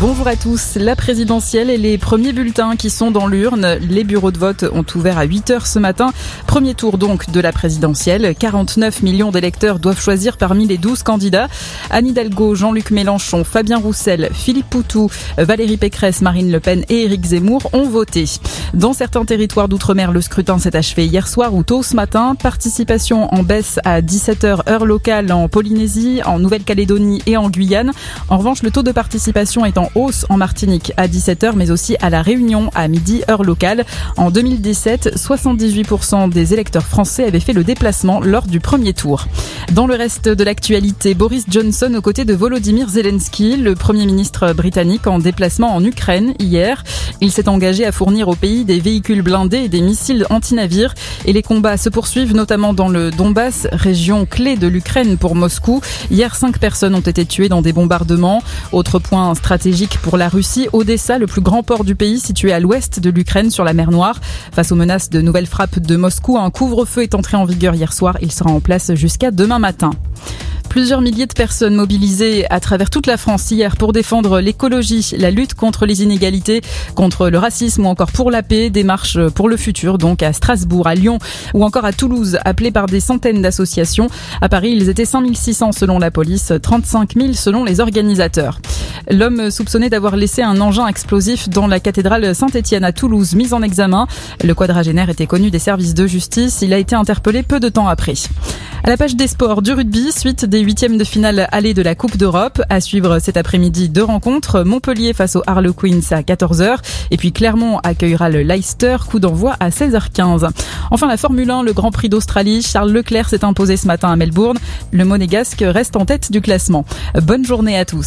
Bonjour à tous. La présidentielle et les premiers bulletins qui sont dans l'urne. Les bureaux de vote ont ouvert à 8 heures ce matin. Premier tour donc de la présidentielle. 49 millions d'électeurs doivent choisir parmi les 12 candidats. Anne Hidalgo, Jean-Luc Mélenchon, Fabien Roussel, Philippe Poutou, Valérie Pécresse, Marine Le Pen et Éric Zemmour ont voté. Dans certains territoires d'outre-mer, le scrutin s'est achevé hier soir ou tôt ce matin. Participation en baisse à 17h heure locale en Polynésie, en Nouvelle-Calédonie et en Guyane. En revanche, le taux de participation est en hausse en Martinique à 17h, mais aussi à La Réunion à midi, heure locale. En 2017, 78% des électeurs français avaient fait le déplacement lors du premier tour. Dans le reste de l'actualité, Boris Johnson aux côtés de Volodymyr Zelensky, le Premier ministre britannique en déplacement en Ukraine hier. Il s'est engagé à fournir au pays des véhicules blindés et des missiles anti-navires. Et les combats se poursuivent notamment dans le Donbass, région clé de l'Ukraine pour Moscou. Hier, cinq personnes ont été tuées dans des bombardements. Autre point stratégique stratégique pour la Russie, Odessa, le plus grand port du pays situé à l'ouest de l'Ukraine sur la mer Noire. Face aux menaces de nouvelles frappes de Moscou, un couvre-feu est entré en vigueur hier soir. Il sera en place jusqu'à demain matin. Plusieurs milliers de personnes mobilisées à travers toute la France hier pour défendre l'écologie, la lutte contre les inégalités, contre le racisme ou encore pour la paix, des marches pour le futur, donc à Strasbourg, à Lyon ou encore à Toulouse, appelées par des centaines d'associations. À Paris, ils étaient 5600 selon la police, 35 000 selon les organisateurs. L'homme soupçonné d'avoir laissé un engin explosif dans la cathédrale Saint-Étienne à Toulouse, mis en examen. Le quadragénaire était connu des services de justice. Il a été interpellé peu de temps après. À la page des sports du rugby, suite des huitièmes de finale aller de la Coupe d'Europe. À suivre cet après-midi deux rencontres. Montpellier face aux Harlequins à 14h. Et puis Clermont accueillera le Leicester. Coup d'envoi à 16h15. Enfin, la Formule 1, le Grand Prix d'Australie. Charles Leclerc s'est imposé ce matin à Melbourne. Le Monégasque reste en tête du classement. Bonne journée à tous.